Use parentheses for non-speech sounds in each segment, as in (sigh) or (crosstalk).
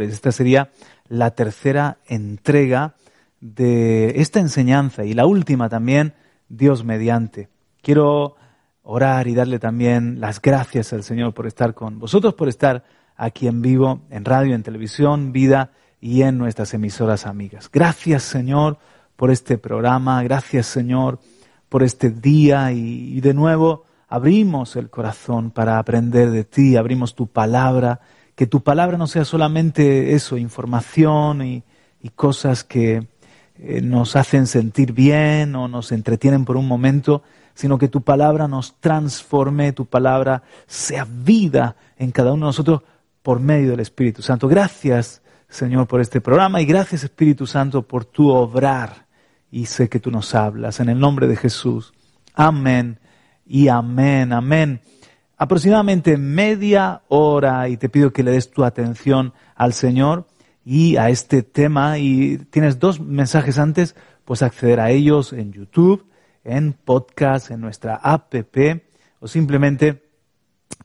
Esta sería la tercera entrega de esta enseñanza y la última también, Dios mediante. Quiero orar y darle también las gracias al Señor por estar con vosotros, por estar aquí en vivo, en radio, en televisión, vida y en nuestras emisoras amigas. Gracias Señor por este programa, gracias Señor por este día y, de nuevo abrimos el corazón para aprender de ti, abrimos tu palabra, que tu palabra no sea solamente eso, información y, cosas que eh, nos hacen sentir bien o nos entretienen por un momento, sino que tu palabra nos transforme, tu palabra sea vida en cada uno de nosotros por medio del Espíritu Santo. Gracias, Señor, por este programa y gracias, Espíritu Santo, por tu obrar. Y sé que tú nos hablas en el nombre de Jesús. Amén y amén, amén. Aproximadamente media hora y te pido que le des tu atención al Señor y a este tema y tienes dos mensajes antes, pues acceder a ellos en YouTube, en podcast, en nuestra app o simplemente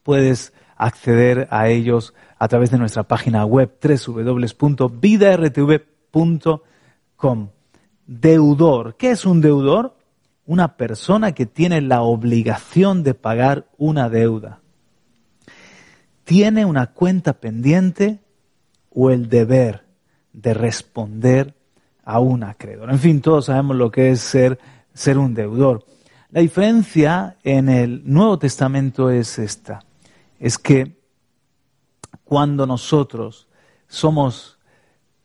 puedes acceder a ellos a través de nuestra página web www.vidartv.com. Deudor. ¿Qué es un deudor? Una persona que tiene la obligación de pagar una deuda. Tiene una cuenta pendiente o el deber de responder a un acreedor. En fin, todos sabemos lo que es ser, ser un deudor. La diferencia en el Nuevo Testamento es esta es que cuando nosotros somos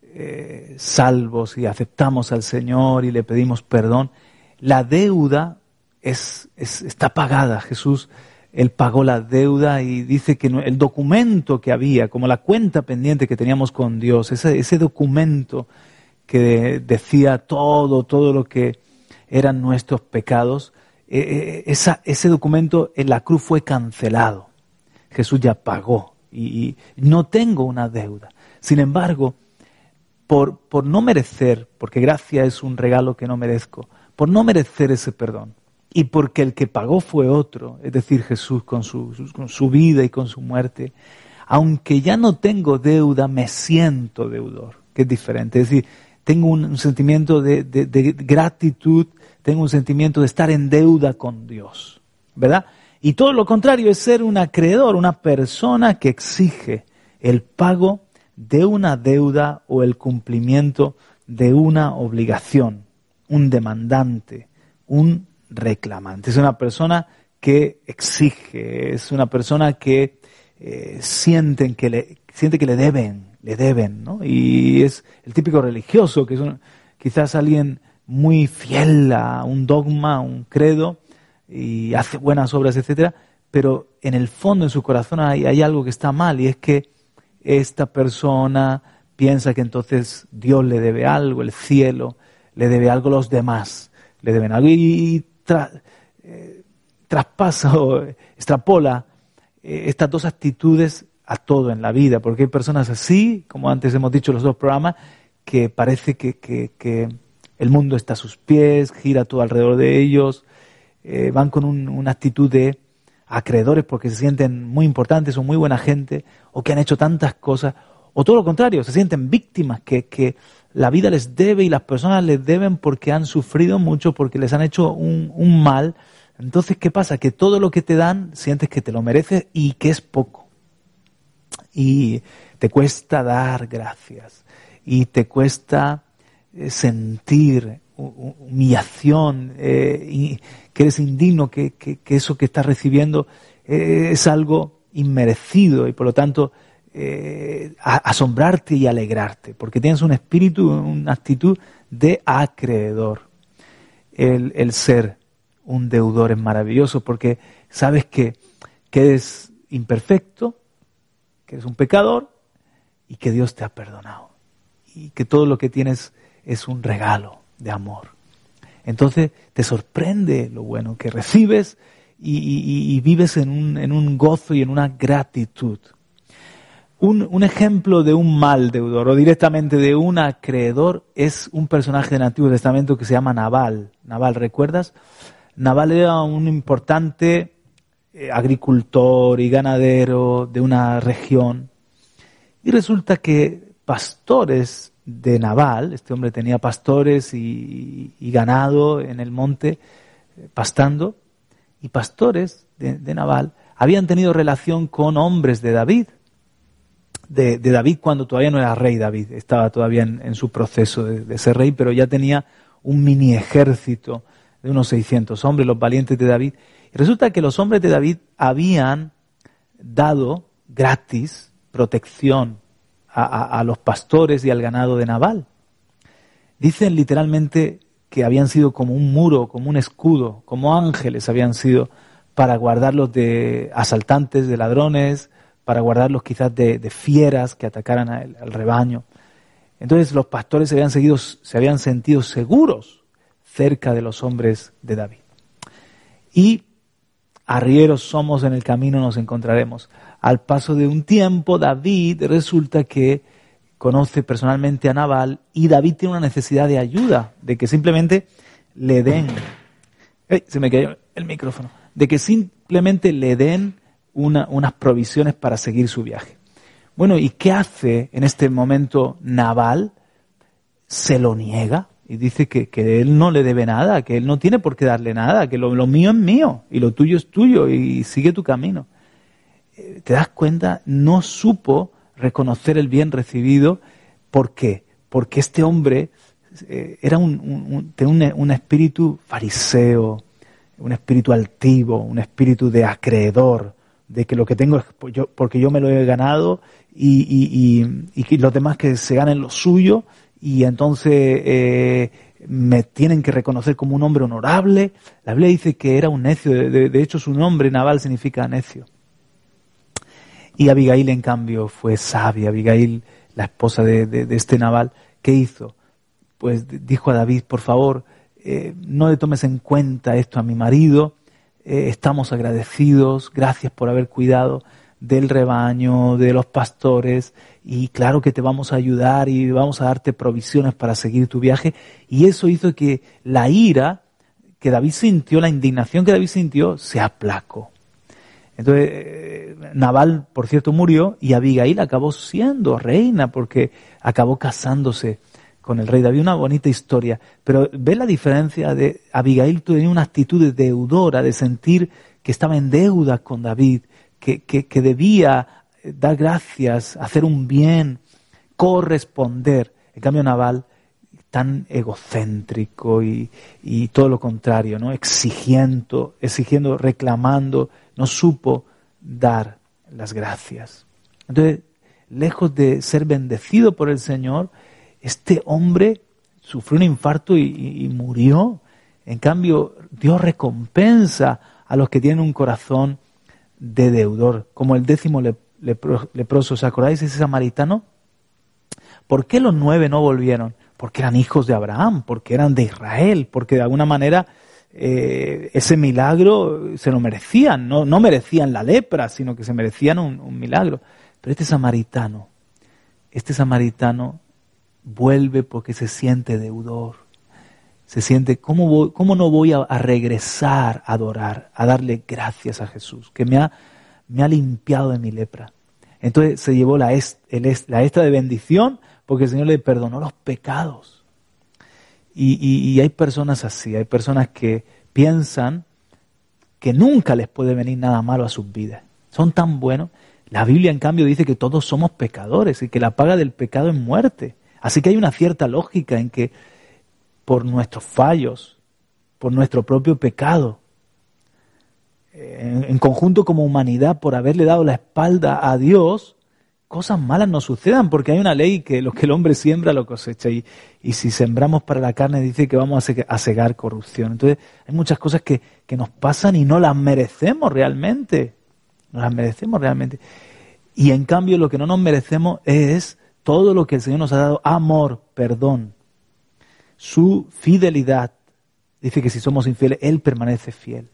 eh, salvos y aceptamos al Señor y le pedimos perdón, la deuda es, está pagada. Jesús, Él pagó la deuda y dice que el documento que había, como la cuenta pendiente que teníamos con Dios, ese, documento que decía todo, todo lo que eran nuestros pecados, eh, eh, ese documento en la cruz fue cancelado. Jesús ya pagó y, no tengo una deuda. Sin embargo, por, no merecer, porque gracia es un regalo que no merezco, por no merecer ese perdón, y porque el que pagó fue otro, es decir, Jesús con su, con su vida y con su muerte, aunque ya no tengo deuda, me siento deudor, que es diferente. Es decir, tengo un, sentimiento de, de gratitud, tengo un sentimiento de estar en deuda con Dios, ¿verdad? Y todo lo contrario es ser un acreedor, una persona que exige el pago de una deuda o el cumplimiento de una obligación, un demandante, un reclamante. Es una persona que exige, es una persona que eh, que le, siente que le deben, le deben, ¿no? Y es el típico religioso, que es quizás alguien muy fiel a un dogma, un credo, y hace buenas obras, etcétera, pero en el fondo, en su corazón, hay algo que está mal y es que esta persona piensa que entonces Dios le debe algo, el cielo le debe algo, los demás le deben algo y, eh, traspasa o extrapola eh, estas dos actitudes a todo en la vida, porque hay personas así, como antes hemos dicho en los dos programas, que parece que, que, que el mundo está a sus pies, gira todo alrededor de ellos, eh, van con una actitud de acreedores porque se sienten muy importantes o muy buena gente o que han hecho tantas cosas, o todo lo contrario, se sienten víctimas, que, que la vida les debe y las personas les deben porque han sufrido mucho, porque les han hecho un, mal. Entonces, ¿qué pasa? Que todo lo que te dan sientes que te lo mereces y que es poco. Y te cuesta dar gracias. Y te cuesta eh, sentir humillación, eh, y que eres indigno, que, eso que estás recibiendo eh, es algo inmerecido y por lo tanto eh, asombrarte y alegrarte, porque tienes un espíritu, una actitud de acreedor. El, el ser un deudor es maravilloso porque sabes que, que eres imperfecto, que eres un pecador y que Dios te ha perdonado y que todo lo que tienes es un regalo de amor. Entonces te sorprende lo bueno que recibes y, vives en un, en un, gozo y en una gratitud. Un, ejemplo de un mal deudor o directamente de un acreedor es un personaje del Antiguo Testamento que se llama Nabal. Nabal, ¿recuerdas? Nabal era un importante eh, agricultor y ganadero de una región Y resulta que pastores de Nabal, este hombre tenía pastores y, ganado en el monte eh, pastando, y pastores de, de, habían tenido relación con hombres de David, de, David cuando todavía no era rey David, estaba todavía en, su proceso de, ser rey, pero ya tenía un mini ejército de unos 600 hombres, los valientes de David. Y resulta que los hombres de David habían dado gratis protección a, los pastores y al ganado de Nabal. Dicen literalmente que habían sido como un muro, como un escudo, como ángeles habían sido para guardarlos de asaltantes, de ladrones, para guardarlos quizás de, fieras que atacaran al, rebaño. Entonces los pastores se habían, seguido, se habían sentido seguros cerca de los hombres de David. Y arrieros somos en el camino nos encontraremos. Al paso de un tiempo, David resulta que conoce personalmente a Nabal y David tiene una necesidad de ayuda, de que simplemente le den, se me cayó el micrófono, de que simplemente le den unas provisiones para seguir su viaje. Bueno, ¿y qué hace en este momento Nabal? Se lo niega y dice que, él no le debe nada, que él no tiene por qué darle nada, que lo, mío es mío y lo tuyo es tuyo y sigue tu camino. Eh, ¿Te das cuenta? No supo reconocer el bien recibido. ¿Por qué? Porque este hombre eh, era un, tenía un, espíritu fariseo, un espíritu altivo, un espíritu de acreedor, de que lo que tengo es porque yo me lo he ganado y, y, y, los demás que se ganen lo suyo y entonces eh, me tienen que reconocer como un hombre honorable. La Biblia dice que era un necio, de, hecho su nombre naval significa necio. Y Abigail, en cambio, fue sabia. Abigail, la esposa de, este naval, ¿qué hizo? Pues dijo a David, por favor, eh, no le tomes en cuenta esto a mi marido, eh, estamos agradecidos, gracias por haber cuidado del rebaño, de los pastores, y claro que te vamos a ayudar y vamos a darte provisiones para seguir tu viaje. Y eso hizo que la ira que David sintió, la indignación que David sintió, se aplacó. Entonces, eh, Naval, por cierto, murió y Abigail acabó siendo reina porque acabó casándose con el rey David. Una bonita historia. Pero ve la diferencia de Abigail tenía una actitud de deudora, de sentir que estaba en deuda con David, que, que, debía dar gracias, hacer un bien, corresponder. En cambio, Naval, tan egocéntrico y, todo lo contrario, ¿no? Exigiendo, exigiendo, reclamando, no supo dar las gracias. Entonces, lejos de ser bendecido por el Señor, este hombre sufrió un infarto y, murió. En cambio, Dios recompensa a los que tienen un corazón de deudor, como el décimo le leprosos. ¿Os acordáis ese samaritano? ¿Por qué los nueve no volvieron? Porque eran hijos de Abraham, porque eran de Israel, porque de alguna manera eh, ese milagro se lo merecían, no, no, merecían la lepra, sino que se merecían un, milagro. Pero este samaritano, este samaritano vuelve porque se siente deudor, se siente, ¿cómo, cómo no voy a, regresar a adorar, a darle gracias a Jesús, que me ha me ha limpiado de mi lepra. Entonces se llevó la, la extra de bendición porque el Señor le perdonó los pecados. Y, hay personas así, hay personas que piensan que nunca les puede venir nada malo a sus vidas. Son tan buenos. La Biblia, en cambio, dice que todos somos pecadores y que la paga del pecado es muerte. Así que hay una cierta lógica en que por nuestros fallos, por nuestro propio pecado, en, conjunto como humanidad por haberle dado la espalda a Dios, cosas malas no sucedan, porque hay una ley que lo que el hombre siembra lo cosecha, y, y si sembramos para la carne dice que vamos a, cegar corrupción. Entonces hay muchas cosas que, que nos pasan y no las merecemos realmente, no las merecemos realmente. Y en cambio lo que no nos merecemos es todo lo que el Señor nos ha dado, amor, perdón, su fidelidad. Dice que si somos infieles, Él permanece fiel.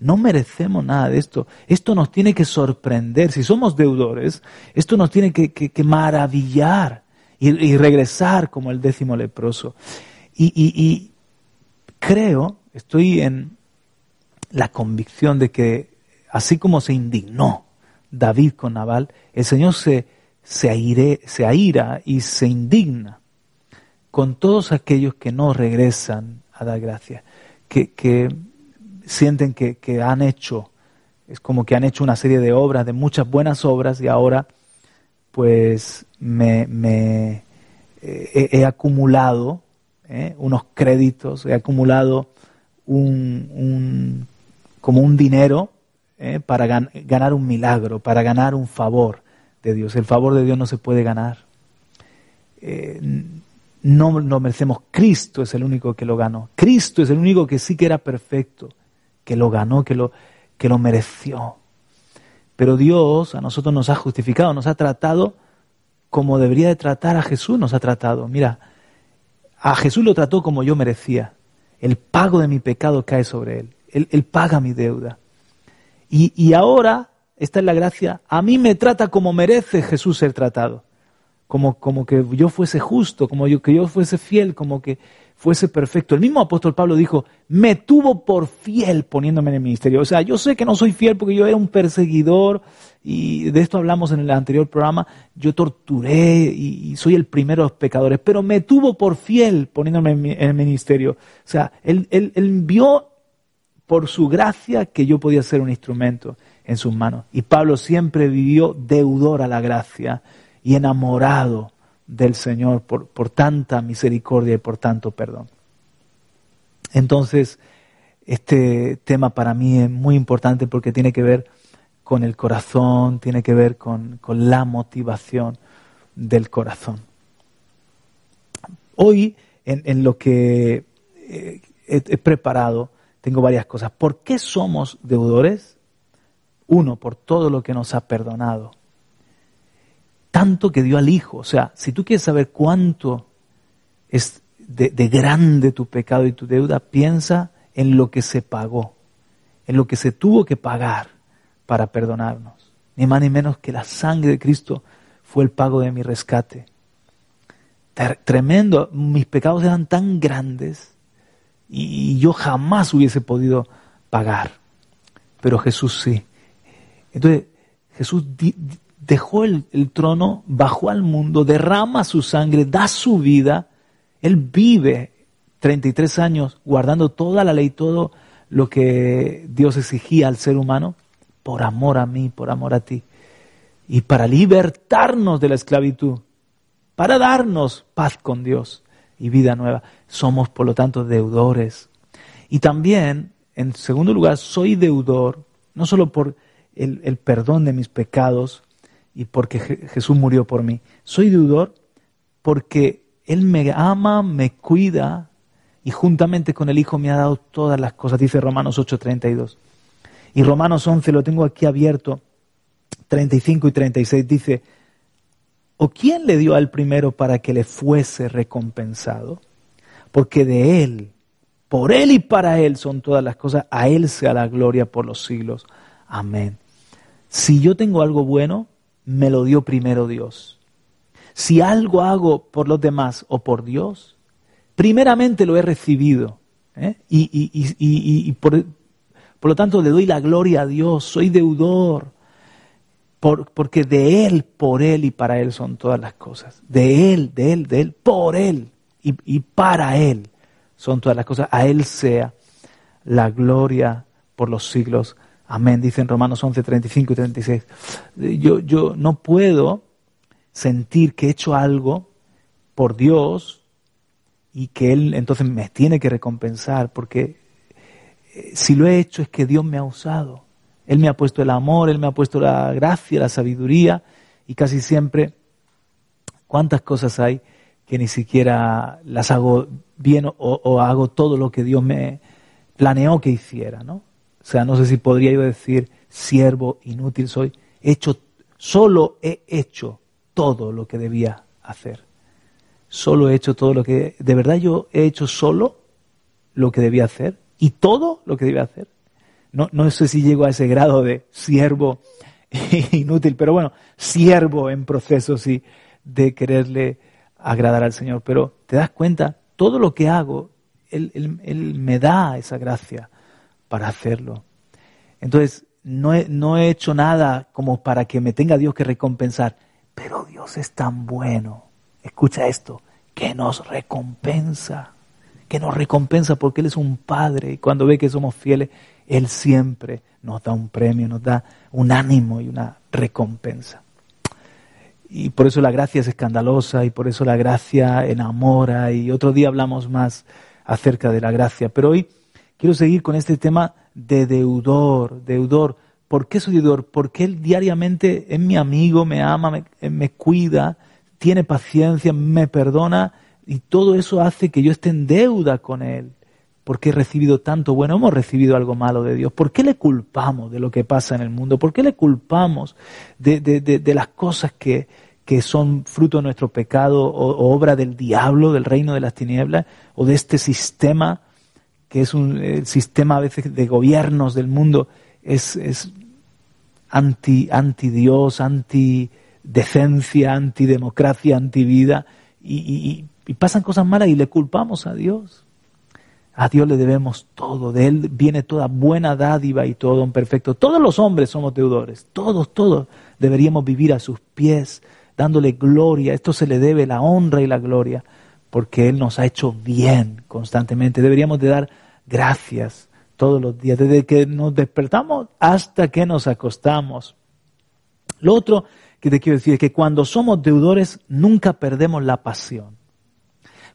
No merecemos nada de esto. Esto nos tiene que sorprender. Si somos deudores, esto nos tiene que, maravillar y, regresar como el décimo leproso. Y, creo, estoy en la convicción de que así como se indignó David con Nabal, el Señor se, se, aire, se aira y se indigna con todos aquellos que no regresan a dar gracias, que, que sienten que, que, han hecho, es como que han hecho una serie de obras, de muchas buenas obras, y ahora pues me, me he, acumulado ¿eh? unos créditos, he acumulado un, un como un dinero ¿eh? para ganar un milagro, para ganar un favor Dios. El favor de Dios no se puede ganar. Eh, no lo merecemos. Cristo es el único que lo ganó. Cristo es el único que sí que era perfecto, que lo ganó, que lo, que lo mereció. Pero Dios a nosotros nos ha justificado, nos ha tratado como debería de tratar a Jesús, nos ha tratado. Mira, a Jesús lo trató como yo merecía. El pago de mi pecado cae sobre él. Él, paga mi deuda. Y, y ahora, esta es la gracia, a mí me trata como merece Jesús ser tratado como, como que yo fuese justo, como yo, que yo fuese fiel, como que fuese perfecto. El mismo apóstol Pablo dijo, me tuvo por fiel poniéndome en el ministerio. O sea, yo sé que no soy fiel porque yo era un perseguidor y de esto hablamos en el anterior programa, yo torturé y, soy el primero de los pecadores, pero me tuvo por fiel poniéndome en, el ministerio. O sea, él, él, él vio por su gracia que yo podía ser un instrumento en sus manos. Y Pablo siempre vivió deudor a la gracia y enamorado del Señor por, por tanta misericordia y por tanto perdón. Entonces, este tema para mí es muy importante porque tiene que ver con el corazón, tiene que ver con, la motivación del corazón. Hoy, en, lo que eh, he, preparado, tengo varias cosas. ¿Por qué somos deudores? Uno, por todo lo que nos ha perdonado tanto que dio al Hijo. O sea, si tú quieres saber cuánto es de, grande tu pecado y tu deuda, piensa en lo que se pagó, en lo que se tuvo que pagar para perdonarnos. Ni más ni menos que la sangre de Cristo fue el pago de mi rescate. Tremendo, mis pecados eran tan grandes y yo jamás hubiese podido pagar, pero Jesús sí. Entonces, Jesús dejó el, trono, bajó al mundo, derrama su sangre, da su vida. Él vive 33 años guardando toda la ley, todo lo que Dios exigía al ser humano, por amor a mí, por amor a ti. Y para libertarnos de la esclavitud, para darnos paz con Dios y vida nueva. Somos, por lo tanto, deudores. Y también, en segundo lugar, soy deudor, no solo por el, perdón de mis pecados, y porque Jesús murió por mí. Soy deudor porque Él me ama, me cuida y juntamente con el Hijo me ha dado todas las cosas, dice Romanos 8:32. Y Romanos 11 lo tengo aquí abierto, 35 y 36 dice, ¿o quién le dio al primero para que le fuese recompensado? Porque de Él, por Él y para Él son todas las cosas, a Él sea la gloria por los siglos. Amén. Si yo tengo algo bueno, me lo dio primero Dios. Si algo hago por los demás o por Dios, primeramente lo he recibido. ¿eh? Y, por, lo tanto le doy la gloria a Dios, soy deudor, porque de Él, por Él y para Él son todas las cosas. De Él, de Él, de Él, por Él y, y para Él son todas las cosas. A Él sea la gloria por los siglos Amén, dicen Romanos 11, 35 y 36. Yo, yo no puedo sentir que he hecho algo por Dios y que Él entonces me tiene que recompensar, porque eh, si lo he hecho es que Dios me ha usado. Él me ha puesto el amor, Él me ha puesto la gracia, la sabiduría y casi siempre, ¿cuántas cosas hay que ni siquiera las hago bien o, o hago todo lo que Dios me planeó que hiciera, ¿no? Sea, no sé si podría yo decir siervo inútil soy. hecho, solo he hecho todo lo que debía hacer. Solo he hecho todo lo que... ¿De verdad yo he hecho solo lo que debía hacer? ¿Y todo lo que debía hacer? No, no sé si llego a ese grado de siervo (laughs) inútil, pero bueno, siervo en proceso, sí, de quererle agradar al Señor. Pero te das cuenta, todo lo que hago, él, él me da esa gracia para hacerlo. Entonces, no he, no he hecho nada como para que me tenga Dios que recompensar, pero Dios Dios es tan bueno, escucha esto, que nos recompensa, que nos recompensa porque Él es un Padre y cuando ve que somos fieles, Él siempre nos da un premio, nos da un ánimo y una recompensa. Y por eso la gracia es escandalosa y por eso la gracia enamora y otro día hablamos más acerca de la gracia. Pero hoy quiero seguir con este tema de deudor, deudor. ¿Por qué soy deudor? Porque Él diariamente es mi amigo, me ama, me, cuida, tiene paciencia, me perdona y todo eso hace que yo esté en deuda con Él. Porque he recibido tanto bueno, hemos recibido algo malo de Dios. ¿Por qué le culpamos de lo que pasa en el mundo? ¿Por qué le culpamos de, las cosas que, que, son fruto de nuestro pecado o, obra del diablo, del reino de las tinieblas, o de este sistema, que es un el sistema a veces de gobiernos del mundo, es, es anti, anti Dios, anti decencia, antidemocracia, antivida, y, y, y pasan cosas malas y le culpamos a Dios. A Dios le debemos todo, de Él viene toda buena dádiva y todo don perfecto. Todos los hombres somos deudores, todos, todos deberíamos vivir a sus pies, dándole gloria. Esto se le debe la honra y la gloria, porque Él nos ha hecho bien constantemente. Deberíamos de dar gracias todos los días, desde que nos despertamos hasta que nos acostamos. Lo otro que te quiero decir es que cuando somos deudores nunca perdemos la pasión.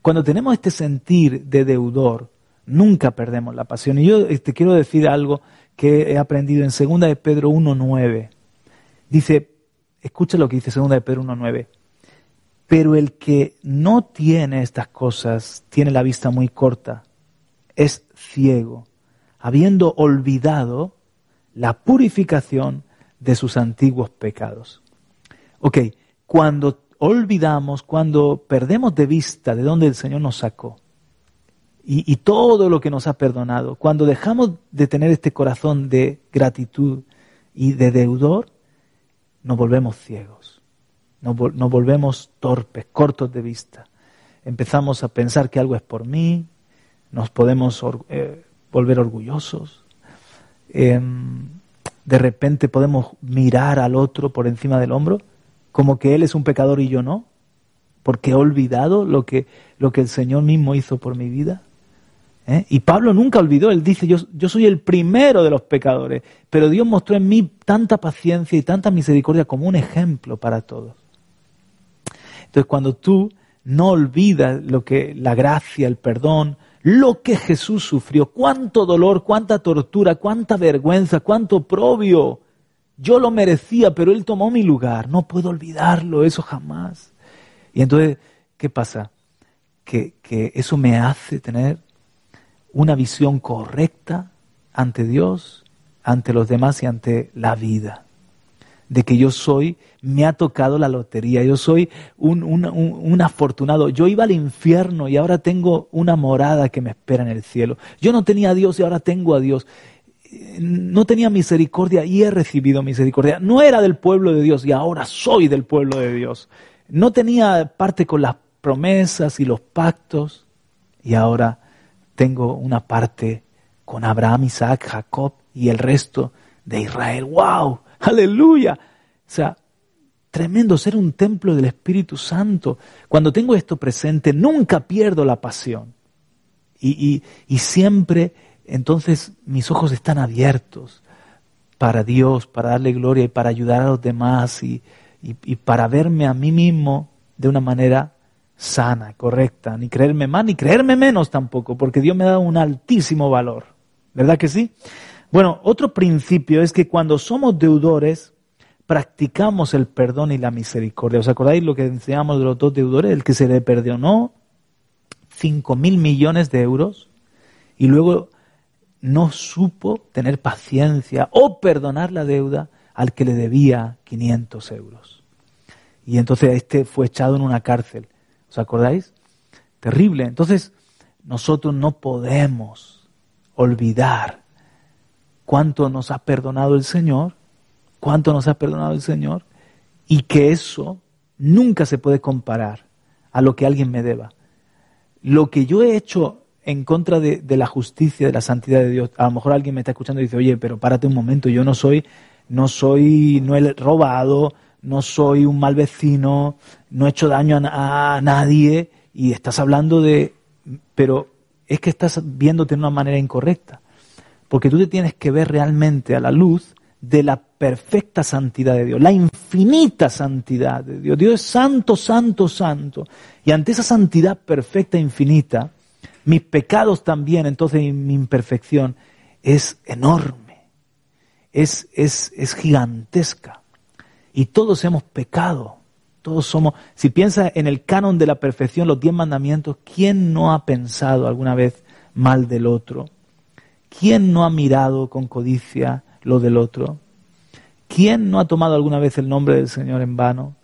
Cuando tenemos este sentir de deudor, Nunca perdemos la pasión. Y yo te este, quiero decir algo que he aprendido en 2 de Pedro 1.9. Dice, escucha lo que dice 2 de Pedro 1.9. Pero el que no tiene estas cosas tiene la vista muy corta, es ciego, habiendo olvidado la purificación de sus antiguos pecados. Ok, cuando olvidamos, cuando perdemos de vista de dónde el Señor nos sacó, y, todo lo que nos ha perdonado, cuando dejamos de tener este corazón de gratitud y de deudor, nos volvemos ciegos, nos, volvemos torpes, cortos de vista. Empezamos a pensar que algo es por mí, nos podemos eh, volver orgullosos. Em, de repente podemos mirar al otro por encima del hombro, como que él es un pecador y yo no, porque he olvidado lo que, lo que el Señor mismo hizo por mi vida. ¿eh? Y Pablo nunca olvidó, él dice, yo, yo soy el primero de los pecadores, pero Dios mostró en mí tanta paciencia y tanta misericordia como un ejemplo para todos. Entonces cuando tú no olvidas lo que la gracia, el perdón, lo que Jesús sufrió, cuánto dolor, cuánta tortura, cuánta vergüenza, cuánto oprobio. Yo lo merecía, pero Él tomó mi lugar. No puedo olvidarlo, eso jamás. Y entonces, ¿qué pasa? Que, que eso me hace tener una visión correcta ante Dios, ante los demás y ante la vida. De que yo soy, me ha tocado la lotería, yo soy un, un, afortunado, yo iba al infierno y ahora tengo una morada que me espera en el cielo. Yo no tenía a Dios y ahora tengo a Dios. No tenía misericordia y he recibido misericordia. No era del pueblo de Dios y ahora soy del pueblo de Dios. No tenía parte con las promesas y los pactos y ahora tengo una parte con Abraham, Isaac, Jacob y el resto de Israel. ¡Wow! ¡Aleluya! O sea, tremendo ser un templo del Espíritu Santo. Cuando tengo esto presente, nunca pierdo la pasión. Y, y, siempre, entonces, mis ojos están abiertos para Dios, para darle gloria y para ayudar a los demás y, y para verme a mí mismo de una manera sana, correcta, ni creerme más, ni creerme menos tampoco, porque Dios me ha dado un altísimo valor. ¿Verdad que sí? Bueno, otro principio es que cuando somos deudores, practicamos el perdón y la misericordia. ¿Os acordáis lo que enseñamos de los dos deudores? El que se le perdonó cinco mil millones de euros y luego no supo tener paciencia o perdonar la deuda al que le debía 500 euros. Y entonces este fue echado en una cárcel. ¿Os acordáis? Terrible. Entonces, nosotros no podemos olvidar cuánto nos ha perdonado el Señor, cuánto nos ha perdonado el Señor, y que eso nunca se puede comparar a lo que alguien me deba. Lo que yo he hecho en contra de, la justicia, de la santidad de Dios, a lo mejor alguien me está escuchando y dice, oye, pero párate un momento, yo no soy, no soy, no he robado, no soy un mal vecino, no he hecho daño a nadie y estás hablando de... Pero es que estás viéndote de una manera incorrecta, porque tú te tienes que ver realmente a la luz de la perfecta santidad de Dios, la infinita santidad de Dios. Dios es santo, santo, santo. Y ante esa santidad perfecta e infinita, mis pecados también, entonces mi imperfección es enorme, es, es, es gigantesca. Y todos hemos pecado, todos somos, si piensas en el canon de la perfección, los diez mandamientos, ¿quién no ha pensado alguna vez mal del otro? ¿Quién no ha mirado con codicia lo del otro? ¿Quién no ha tomado alguna vez el nombre del Señor en vano?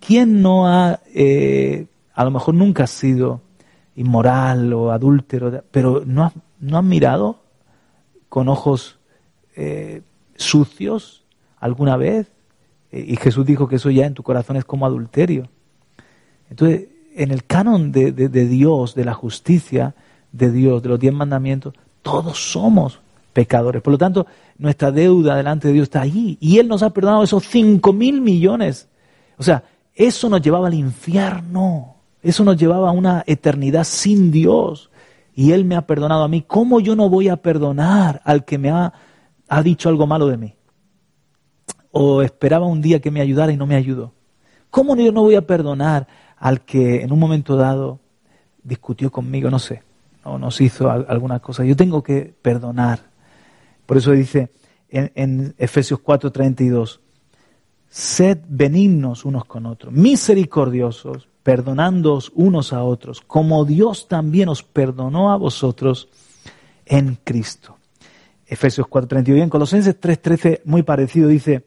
¿Quién no ha, eh, a lo mejor nunca ha sido inmoral o adúltero, pero no ha, no ha mirado con ojos eh, sucios alguna vez? Eh, y Jesús dijo que eso ya en tu corazón es como adulterio. Entonces, en el canon de, Dios, de la justicia de Dios, de los diez mandamientos, todos somos pecadores. Por lo tanto, nuestra deuda delante de Dios está allí. Y Él nos ha perdonado esos cinco mil millones. O sea, eso nos llevaba al infierno. Eso nos llevaba a una eternidad sin Dios. Y Él me ha perdonado a mí. ¿Cómo yo no voy a perdonar al que me ha, ha dicho algo malo de mí? o esperaba un día que me ayudara y no me ayudó? ¿Cómo yo no voy a perdonar al que en un momento dado discutió conmigo, no sé, o nos hizo alguna cosa? Yo tengo que perdonar. Por eso dice en, en Efesios 4:32, sed benignos unos con otros, misericordiosos, perdonándoos unos a otros, como Dios también os perdonó a vosotros en Cristo. Efesios 4:32. Y en Colosenses 3:13, muy parecido, dice,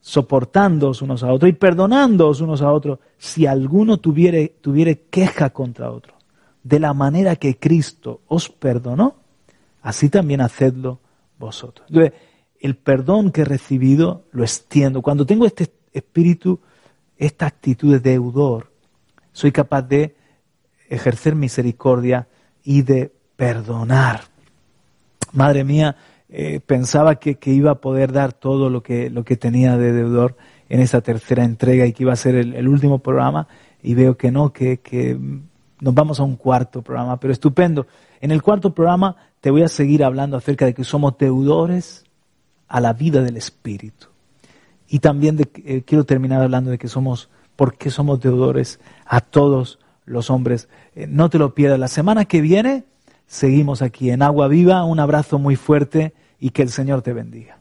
soportándoos unos a otros y perdonándoos unos a otros si alguno tuviere, tuviere queja contra otro. De la manera que Cristo os perdonó, así también hacedlo vosotros. Entonces, el perdón que he recibido lo extiendo. Cuando tengo este espíritu, esta actitud de deudor, soy capaz de ejercer misericordia y de perdonar. Madre mía, eh, pensaba que, iba a poder dar todo lo que, lo que tenía de deudor en esa tercera entrega y que iba a ser el, último programa y veo que no, que, que, nos vamos a un cuarto programa, pero estupendo. En el cuarto programa te voy a seguir hablando acerca de que somos deudores a la vida del Espíritu. Y también eh, quiero terminar hablando de que somos, ¿por qué somos deudores a todos los hombres? Eh, no te lo pierdas. La semana que viene seguimos aquí en Agua Viva. Un abrazo muy fuerte y que el Señor te bendiga.